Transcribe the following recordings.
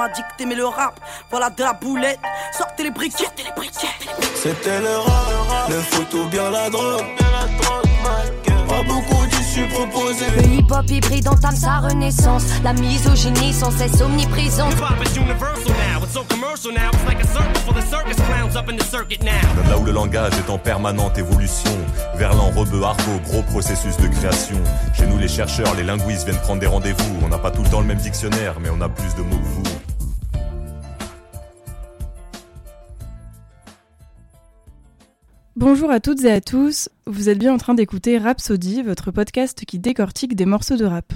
m'a dit que t'aimais le rap. Voilà de la boulette, sortez les briquettes, sortez les briquettes. C'était le rap, le foot ou bien la drogue. Pas beaucoup d'issues proposées. Le hip-hop hybride entame sa renaissance. La misogynie sans cesse omniprésente. Là où le langage est en permanente évolution, Verlan, Rebeu, Argot, gros processus de création. Chez nous, les chercheurs, les linguistes viennent prendre des rendez-vous. On n'a pas tout le temps le même dictionnaire, mais on a plus de mots que vous. Bonjour à toutes et à tous, vous êtes bien en train d'écouter Rhapsody, votre podcast qui décortique des morceaux de rap.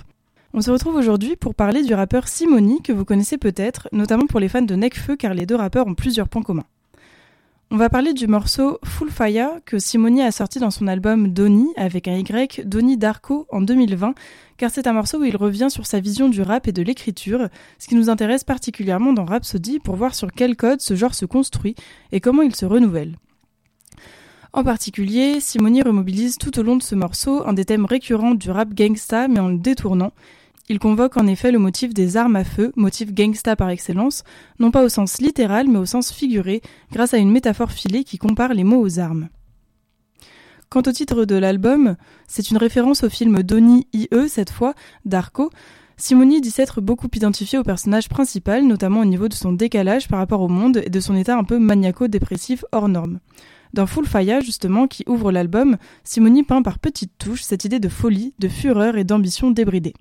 On se retrouve aujourd'hui pour parler du rappeur Simoni que vous connaissez peut-être, notamment pour les fans de Necfeu car les deux rappeurs ont plusieurs points communs. On va parler du morceau Full Fire que Simoni a sorti dans son album Donny avec un Y, Donny Darko en 2020, car c'est un morceau où il revient sur sa vision du rap et de l'écriture, ce qui nous intéresse particulièrement dans Rhapsody pour voir sur quel code ce genre se construit et comment il se renouvelle. En particulier, Simoni remobilise tout au long de ce morceau un des thèmes récurrents du rap gangsta mais en le détournant, il convoque en effet le motif des armes à feu, motif gangsta par excellence, non pas au sens littéral mais au sens figuré, grâce à une métaphore filée qui compare les mots aux armes. Quant au titre de l'album, c'est une référence au film Donnie IE, cette fois, d'Arco. Simoni dit s'être beaucoup identifié au personnage principal, notamment au niveau de son décalage par rapport au monde et de son état un peu maniaco-dépressif hors norme. Dans Full Fire, justement, qui ouvre l'album, Simoni peint par petites touches cette idée de folie, de fureur et d'ambition débridée.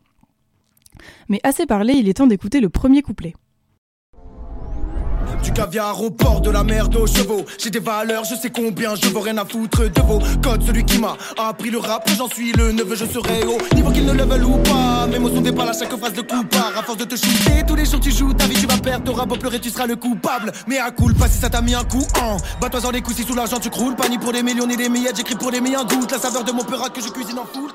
Mais assez parlé, il est temps d'écouter le premier couplet. Du caviar au port de la merde aux chevaux. J'ai des valeurs, je sais combien, je veux rien à foutre de vos codes. Celui qui m'a appris le rap, j'en suis le neveu, je serai haut. Niveau qu'il ne le veulent ou pas, mes mots sont des balles à chaque phrase de coupard. À force de te shooter, tous les jours tu joues, ta vie tu vas perdre, t'auras beau pleurer, tu seras le coupable. Mais à cool, pas si ça t'a mis un coup en. Bats-toi dans les coups, si sous l'argent tu croules. Pas ni pour des millions ni des miettes, j'écris pour des millions gouttes. La saveur de mon peurat que je cuisine en full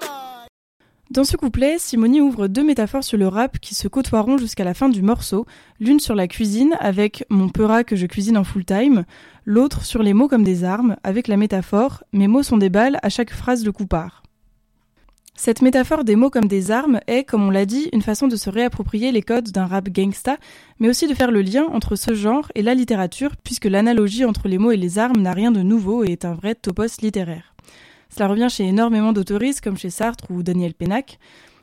dans ce couplet, Simoni ouvre deux métaphores sur le rap qui se côtoieront jusqu'à la fin du morceau, l'une sur la cuisine avec mon peurat que je cuisine en full time, l'autre sur les mots comme des armes avec la métaphore mes mots sont des balles à chaque phrase de coupard. Cette métaphore des mots comme des armes est, comme on l'a dit, une façon de se réapproprier les codes d'un rap gangsta, mais aussi de faire le lien entre ce genre et la littérature, puisque l'analogie entre les mots et les armes n'a rien de nouveau et est un vrai topos littéraire. Cela revient chez énormément d'autoristes comme chez Sartre ou Daniel Pénac.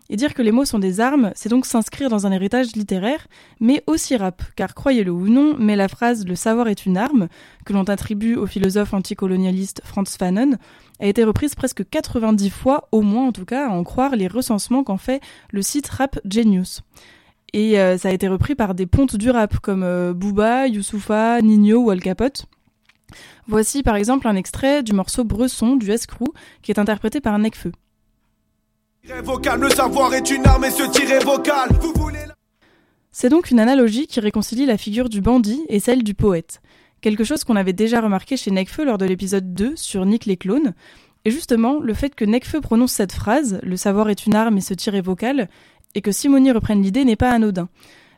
Et dire que les mots sont des armes, c'est donc s'inscrire dans un héritage littéraire, mais aussi rap, car croyez-le ou non, mais la phrase Le savoir est une arme, que l'on attribue au philosophe anticolonialiste Franz Fanon, a été reprise presque 90 fois, au moins en tout cas, à en croire les recensements qu'en fait le site Rap Genius. Et euh, ça a été repris par des pontes du rap comme euh, Booba, Youssoufa, Nino ou Al Capote. Voici par exemple un extrait du morceau Bresson du Escrew qui est interprété par Necfeu. C'est donc une analogie qui réconcilie la figure du bandit et celle du poète. Quelque chose qu'on avait déjà remarqué chez Necfeu lors de l'épisode 2 sur Nick les clones. Et justement, le fait que Necfeu prononce cette phrase, le savoir est une arme et se tirer vocal, et que Simoni reprenne l'idée n'est pas anodin.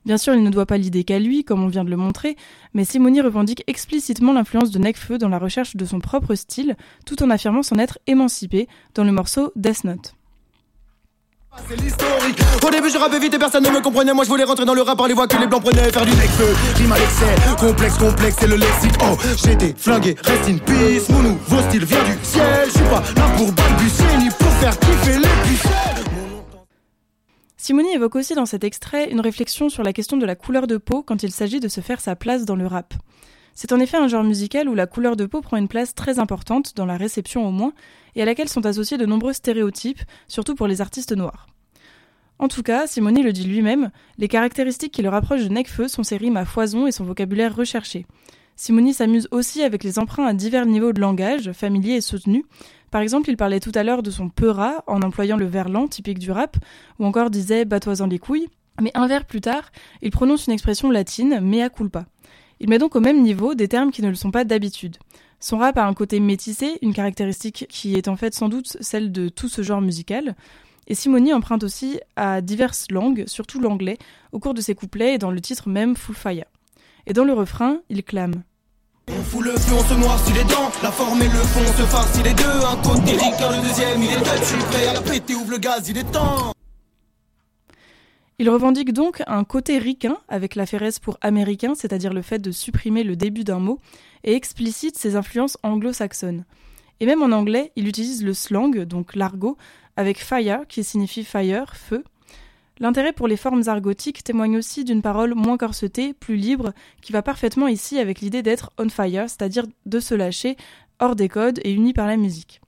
Bien sûr, il ne doit pas l'idée qu'à lui, comme on vient de le montrer, mais Simoni revendique explicitement l'influence de Necfeu dans la recherche de son propre style, tout en affirmant s'en être émancipé dans le morceau Death Note. C'est l'historique. Au début, je rappais vite et personne ne me comprenait. Moi, je voulais rentrer dans le rap par les voix que les blancs prenaient. Faire du Necfeu, rime à l'excès. Complexe, complexe, c'est le lexique. Oh, j'étais flingué, reste in peace. Mon nouveau style vient du ciel. Je suis pas là pour balbutier ni pour faire kiffer les pucelles. Simoni évoque aussi dans cet extrait une réflexion sur la question de la couleur de peau quand il s'agit de se faire sa place dans le rap. C'est en effet un genre musical où la couleur de peau prend une place très importante, dans la réception au moins, et à laquelle sont associés de nombreux stéréotypes, surtout pour les artistes noirs. En tout cas, Simoni le dit lui-même, les caractéristiques qui le rapprochent de Necfeu sont ses rimes à foison et son vocabulaire recherché. Simoni s'amuse aussi avec les emprunts à divers niveaux de langage, familiers et soutenus, par exemple, il parlait tout à l'heure de son peura en employant le verlan typique du rap, ou encore disait bat-toi-en les couilles. Mais un vers plus tard, il prononce une expression latine, mea culpa. Il met donc au même niveau des termes qui ne le sont pas d'habitude. Son rap a un côté métissé, une caractéristique qui est en fait sans doute celle de tout ce genre musical. Et Simoni emprunte aussi à diverses langues, surtout l'anglais, au cours de ses couplets et dans le titre même Full Fire. Et dans le refrain, il clame on fout le feu, on se noircit les dents. La forme et le fond, on se farcit les deux. Un côté car le deuxième, il est dead. Je suis prêt à péter, ouvre le gaz, il est temps. Il revendique donc un côté ricain avec la féresse pour américain, c'est-à-dire le fait de supprimer le début d'un mot, et explicite ses influences anglo-saxonnes. Et même en anglais, il utilise le slang, donc l'argot, avec fire, qui signifie fire, feu. L'intérêt pour les formes argotiques témoigne aussi d'une parole moins corsetée, plus libre, qui va parfaitement ici avec l'idée d'être on fire, c'est-à-dire de se lâcher hors des codes et uni par la musique.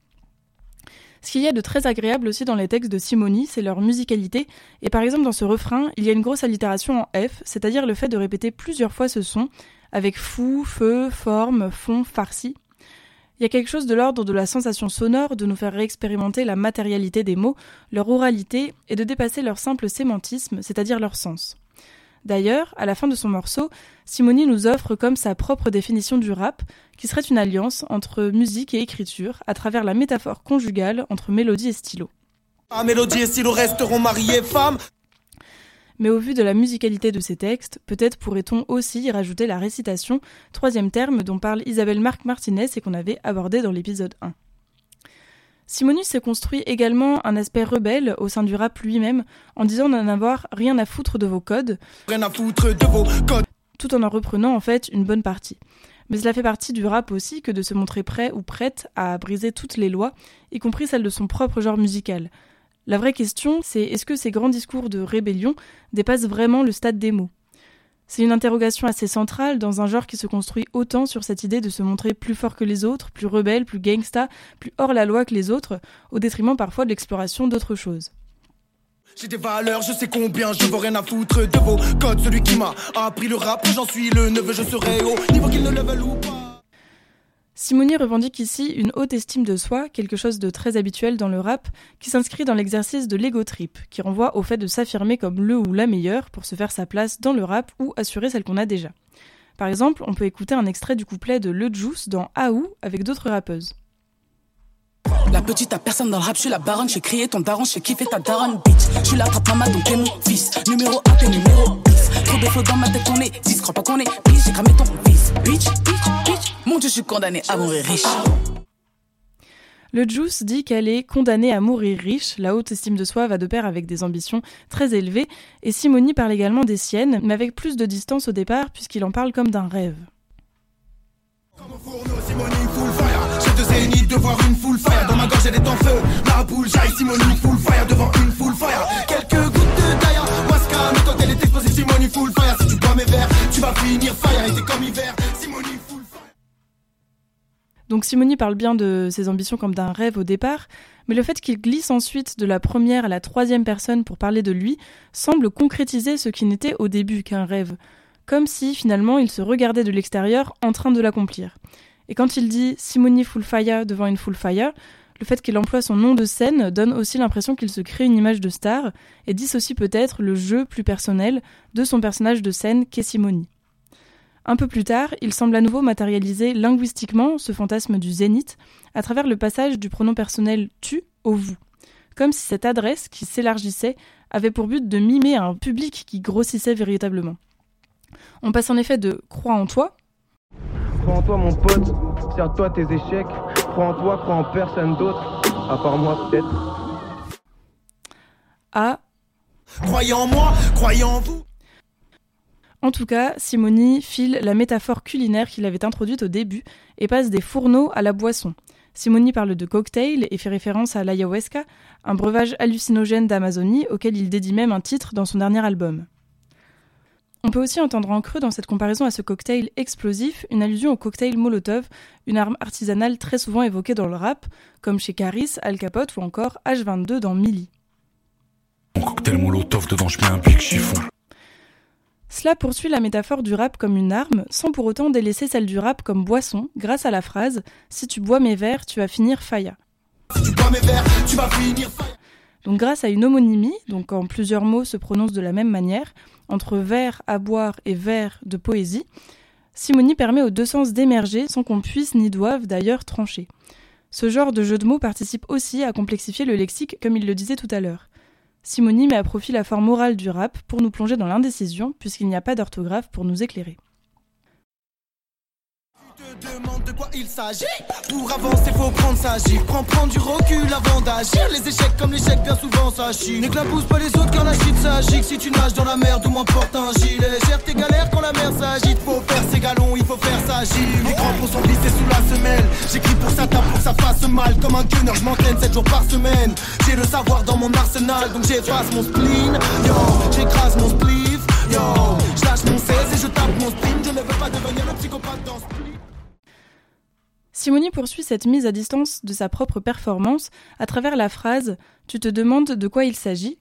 Ce qu'il y a de très agréable aussi dans les textes de Simoni, c'est leur musicalité, et par exemple dans ce refrain, il y a une grosse allitération en F, c'est-à-dire le fait de répéter plusieurs fois ce son, avec fou, feu, forme, fond, farci. Il y a quelque chose de l'ordre de la sensation sonore de nous faire réexpérimenter la matérialité des mots, leur oralité, et de dépasser leur simple sémantisme, c'est-à-dire leur sens. D'ailleurs, à la fin de son morceau, Simoni nous offre comme sa propre définition du rap, qui serait une alliance entre musique et écriture, à travers la métaphore conjugale entre mélodie et stylo. Ah, mélodie et stylo resteront mariés femmes. Mais au vu de la musicalité de ces textes, peut-être pourrait-on aussi y rajouter la récitation, troisième terme dont parle Isabelle Marc Martinez et qu'on avait abordé dans l'épisode 1. Simonus s'est construit également un aspect rebelle au sein du rap lui-même en disant n'en avoir rien à foutre de vos codes, Rien à foutre de vos codes. tout en en reprenant en fait une bonne partie. Mais cela fait partie du rap aussi que de se montrer prêt ou prête à briser toutes les lois, y compris celles de son propre genre musical. La vraie question, c'est est-ce que ces grands discours de rébellion dépassent vraiment le stade des mots? C'est une interrogation assez centrale dans un genre qui se construit autant sur cette idée de se montrer plus fort que les autres, plus rebelle, plus gangsta, plus hors la loi que les autres, au détriment parfois de l'exploration d'autres choses. J'ai des valeurs, je sais combien, je veux rien à foutre de vos codes. Celui qui m'a appris le rap, j'en suis le neveu, je serai au niveau qu'il ne le veulent ou pas. Simoni revendique ici une haute estime de soi, quelque chose de très habituel dans le rap, qui s'inscrit dans l'exercice de l'ego trip, qui renvoie au fait de s'affirmer comme le ou la meilleure pour se faire sa place dans le rap ou assurer celle qu'on a déjà. Par exemple, on peut écouter un extrait du couplet de Le Juice dans Aou avec d'autres rappeuses. La petite à personne dans le rap, je suis la baronne, j'ai crié ton daron, j'ai kiffé ta daronne, bitch. Je suis la trappe maman, donc t'es mon fils. Numéro 1, t'es numéro 10. Trop de faux dans ma tête, on est 10. Crois pas qu'on est bitch, j'ai cramé ton fils. Bitch, bitch. Mon dieu, je suis condamné à mourir riche. Le Juice dit qu'elle est condamnée à mourir riche, la haute estime de soi va de pair avec des ambitions très élevées, et Simoni parle également des siennes, mais avec plus de distance au départ puisqu'il en parle comme d'un rêve. Comme au fourneau, Simoni full fire. J'ai deux zéniths de voir une full fire. Dans ma gorge, elle est en feu. Ma boule j'aille Simoni full fire devant une full fire. Quelques gouttes de Daya. Waska, mais quand elle est explosée, Simoni full fire. Si tu bois mes verres, tu vas finir fire. Et c'est comme hiver, Simoni full fire. Donc Simoni parle bien de ses ambitions comme d'un rêve au départ, mais le fait qu'il glisse ensuite de la première à la troisième personne pour parler de lui semble concrétiser ce qui n'était au début qu'un rêve, comme si finalement il se regardait de l'extérieur en train de l'accomplir. Et quand il dit Simoni Full Fire devant une Full Fire, le fait qu'il emploie son nom de scène donne aussi l'impression qu'il se crée une image de star et dissocie peut-être le jeu plus personnel de son personnage de scène qu'est Simoni. Un peu plus tard, il semble à nouveau matérialiser linguistiquement ce fantasme du zénith à travers le passage du pronom personnel tu au vous, comme si cette adresse qui s'élargissait avait pour but de mimer un public qui grossissait véritablement. On passe en effet de crois en toi Crois en toi mon pote, serre-toi tes échecs. Crois en toi, crois en personne d'autre. À part moi peut-être. à Croyez en moi, croyez en vous. En tout cas, Simoni file la métaphore culinaire qu'il avait introduite au début et passe des fourneaux à la boisson. Simoni parle de cocktail et fait référence à l'ayahuasca, un breuvage hallucinogène d'Amazonie auquel il dédie même un titre dans son dernier album. On peut aussi entendre en creux dans cette comparaison à ce cocktail explosif une allusion au cocktail Molotov, une arme artisanale très souvent évoquée dans le rap, comme chez Caris, Al Capote ou encore H22 dans Millie. Mon cocktail molotov, dedans je mets un big chiffon. Cela poursuit la métaphore du rap comme une arme, sans pour autant délaisser celle du rap comme boisson, grâce à la phrase Si tu bois mes verres, tu vas finir faya. Si tu bois mes verres, tu vas finir fire. Donc grâce à une homonymie, donc quand plusieurs mots se prononcent de la même manière, entre vers à boire et vers de poésie, Simoni permet aux deux sens d'émerger sans qu'on puisse ni doive d'ailleurs trancher. Ce genre de jeu de mots participe aussi à complexifier le lexique comme il le disait tout à l'heure. Simoni met à profit la forme orale du rap pour nous plonger dans l'indécision puisqu'il n'y a pas d'orthographe pour nous éclairer. Demande de quoi il s'agit. Pour avancer, faut prendre sa gifle. Prends, prendre du recul avant d'agir. Les échecs comme l'échec, bien souvent ça chie. N'éclabousse pas les autres quand la shit s'agit. Si tu nages dans la merde, au moins porte un gilet. Gère tes galères quand la mer s'agite. Faut faire ses galons, il faut faire sa gifle. Les crampons sont glissés sous la semelle. J'écris pour ça, tape pour que ça fasse mal. Comme un gunner, je m'entraîne 7 jours par semaine. J'ai le savoir dans mon arsenal, donc j'efface mon spleen. Yo, j'écrase mon spliff. Yo, je lâche mon 16 et je tape mon sprint. Je ne veux pas devenir le psychopathe dans ce Simoni poursuit cette mise à distance de sa propre performance à travers la phrase Tu te demandes de quoi il s'agit?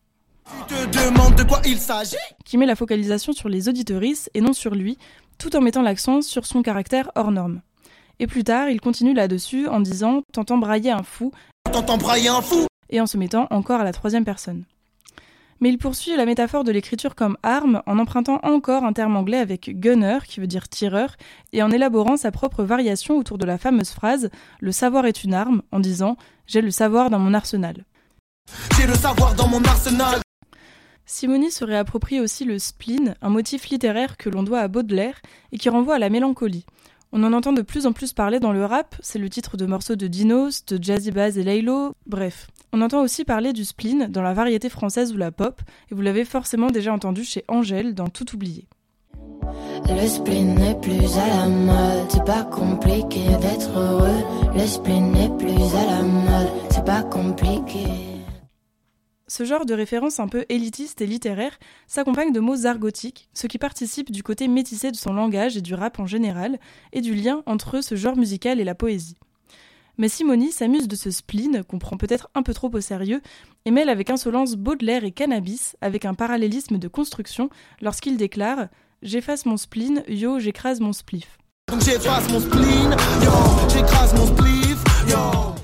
Tu te demandes de quoi il s'agit qui met la focalisation sur les auditorices et non sur lui, tout en mettant l'accent sur son caractère hors norme. Et plus tard, il continue là-dessus en disant T'entends brailler un fou T'entends brailler un fou et en se mettant encore à la troisième personne. Mais il poursuit la métaphore de l'écriture comme arme en empruntant encore un terme anglais avec gunner, qui veut dire tireur, et en élaborant sa propre variation autour de la fameuse phrase Le savoir est une arme, en disant J'ai le savoir dans mon arsenal. J'ai le savoir dans mon arsenal Simoni se réapproprie aussi le spleen, un motif littéraire que l'on doit à Baudelaire et qui renvoie à la mélancolie. On en entend de plus en plus parler dans le rap, c'est le titre de morceaux de Dinos, de Jazzy Bass et Laylo, bref. On entend aussi parler du spleen dans la variété française ou la pop, et vous l'avez forcément déjà entendu chez Angèle dans Tout oublié. Le spleen n'est plus à la mode, c'est pas compliqué d'être heureux. Le spleen n'est plus à la mode, c'est pas compliqué. Ce genre de référence un peu élitiste et littéraire s'accompagne de mots argotiques, ce qui participe du côté métissé de son langage et du rap en général, et du lien entre ce genre musical et la poésie. Mais Simoni s'amuse de ce spleen, qu'on prend peut-être un peu trop au sérieux, et mêle avec insolence Baudelaire et cannabis, avec un parallélisme de construction, lorsqu'il déclare J'efface mon spleen, yo, j'écrase mon spliff. Donc j'efface mon spleen, yo, j'écrase mon spliff, yo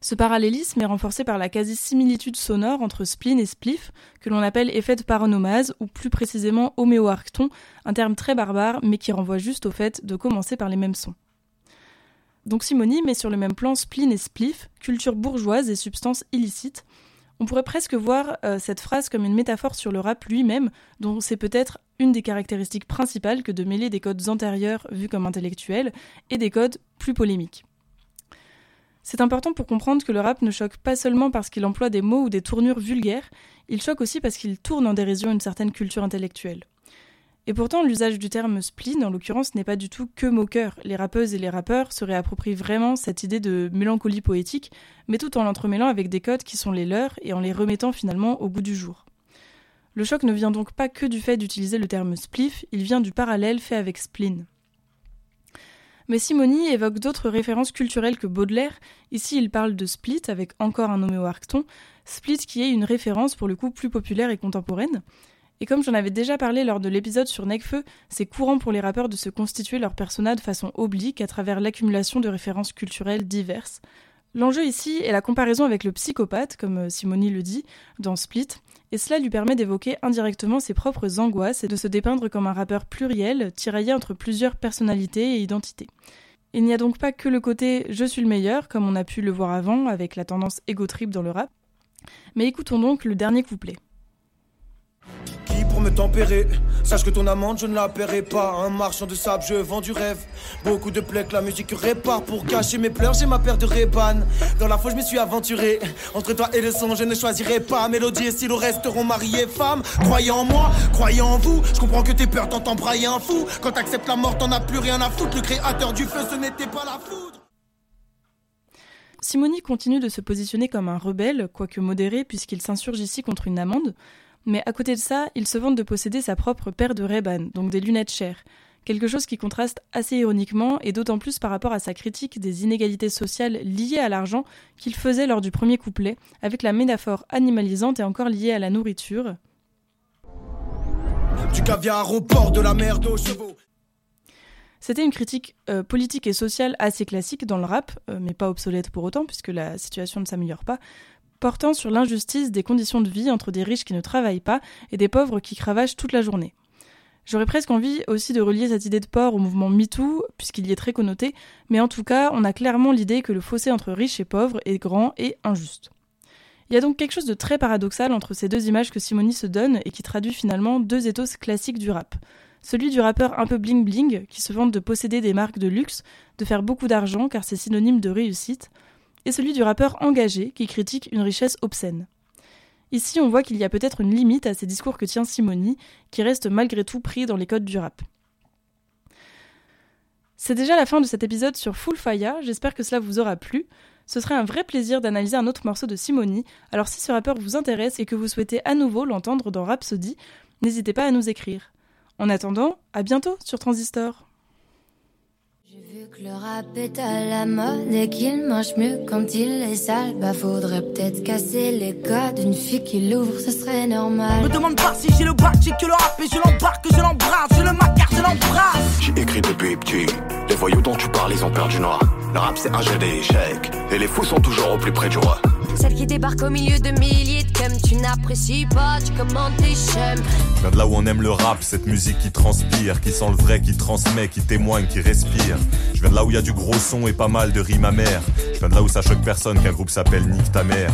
ce parallélisme est renforcé par la quasi-similitude sonore entre spleen et spliff, que l'on appelle effet de paronomase, ou plus précisément homéoarcton, un terme très barbare, mais qui renvoie juste au fait de commencer par les mêmes sons. Donc Simoni met sur le même plan spleen et spliff, culture bourgeoise et substance illicite. On pourrait presque voir euh, cette phrase comme une métaphore sur le rap lui-même, dont c'est peut-être une des caractéristiques principales que de mêler des codes antérieurs vus comme intellectuels et des codes plus polémiques. C'est important pour comprendre que le rap ne choque pas seulement parce qu'il emploie des mots ou des tournures vulgaires, il choque aussi parce qu'il tourne en dérision une certaine culture intellectuelle. Et pourtant, l'usage du terme spleen, en l'occurrence, n'est pas du tout que moqueur. Les rappeuses et les rappeurs se réapproprient vraiment cette idée de mélancolie poétique, mais tout en l'entremêlant avec des codes qui sont les leurs et en les remettant finalement au goût du jour. Le choc ne vient donc pas que du fait d'utiliser le terme spliff, il vient du parallèle fait avec spleen. Mais Simoni évoque d'autres références culturelles que Baudelaire. Ici, il parle de Split avec encore un nommé au. Split qui est une référence pour le coup plus populaire et contemporaine. Et comme j'en avais déjà parlé lors de l'épisode sur Necfeu, c'est courant pour les rappeurs de se constituer leur persona de façon oblique à travers l'accumulation de références culturelles diverses. L'enjeu ici est la comparaison avec le psychopathe, comme Simoni le dit, dans Split, et cela lui permet d'évoquer indirectement ses propres angoisses et de se dépeindre comme un rappeur pluriel, tiraillé entre plusieurs personnalités et identités. Il n'y a donc pas que le côté je suis le meilleur, comme on a pu le voir avant avec la tendance ego trip dans le rap, mais écoutons donc le dernier couplet tempérer. Sache que ton amante, je ne la paierai pas. Un marchand de sable, je vends du rêve. Beaucoup de plaies que la musique répare. Pour cacher mes pleurs, j'ai ma paire de Reban. Dans la foi, je me suis aventuré. Entre toi et le son, je ne choisirai pas. Mélodie et stylo resteront mariés, femmes. Croyez en moi, croyez en vous. Je comprends que tes peurs t'entends brailler un fou. Quand t'acceptes la mort, t'en as plus rien à foutre. Le créateur du feu, ce n'était pas la foudre. Simoni continue de se positionner comme un rebelle, quoique modéré, puisqu'il s'insurge ici contre une amende. Mais à côté de ça, il se vante de posséder sa propre paire de Ray-Ban, donc des lunettes chères. Quelque chose qui contraste assez ironiquement, et d'autant plus par rapport à sa critique des inégalités sociales liées à l'argent qu'il faisait lors du premier couplet, avec la métaphore animalisante et encore liée à la nourriture. Du caviar au port de la mer aux chevaux. C'était une critique euh, politique et sociale assez classique dans le rap, euh, mais pas obsolète pour autant, puisque la situation ne s'améliore pas, portant sur l'injustice des conditions de vie entre des riches qui ne travaillent pas et des pauvres qui cravachent toute la journée. J'aurais presque envie aussi de relier cette idée de port au mouvement MeToo, puisqu'il y est très connoté, mais en tout cas, on a clairement l'idée que le fossé entre riches et pauvres est grand et injuste. Il y a donc quelque chose de très paradoxal entre ces deux images que Simoni se donne et qui traduit finalement deux ethos classiques du rap. Celui du rappeur un peu bling bling, qui se vante de posséder des marques de luxe, de faire beaucoup d'argent car c'est synonyme de réussite, et celui du rappeur engagé, qui critique une richesse obscène. Ici, on voit qu'il y a peut-être une limite à ces discours que tient Simoni, qui reste malgré tout pris dans les codes du rap. C'est déjà la fin de cet épisode sur Full Fire, j'espère que cela vous aura plu. Ce serait un vrai plaisir d'analyser un autre morceau de Simoni, alors si ce rappeur vous intéresse et que vous souhaitez à nouveau l'entendre dans Rhapsody, n'hésitez pas à nous écrire. En attendant, à bientôt sur Transistor. Vu que le rap est à la mode et qu'il mange mieux quand il est sale. Bah faudrait peut-être casser les codes d'une fille qui l'ouvre, ce serait normal. Me demande pas si j'ai le bac, j'ai que le rap et je l'embarque, je l'embrasse, je le macar, je l'embrasse. J'ai écrit depuis petit. Les voyous dont tu parles, ils ont perdu noir. Le rap c'est un jeu d'échecs. Et les fous sont toujours au plus près du roi. Celle qui débarque au milieu de milliers de comme tu n'apprécies pas, tu commandes tes. Je viens de là où on aime le rap, cette musique qui transpire, qui sent le vrai, qui transmet, qui témoigne, qui respire. Je viens de là où il y a du gros son et pas mal de rimes amères. Je viens de là où ça choque personne qu'un groupe s'appelle Nique ta mère.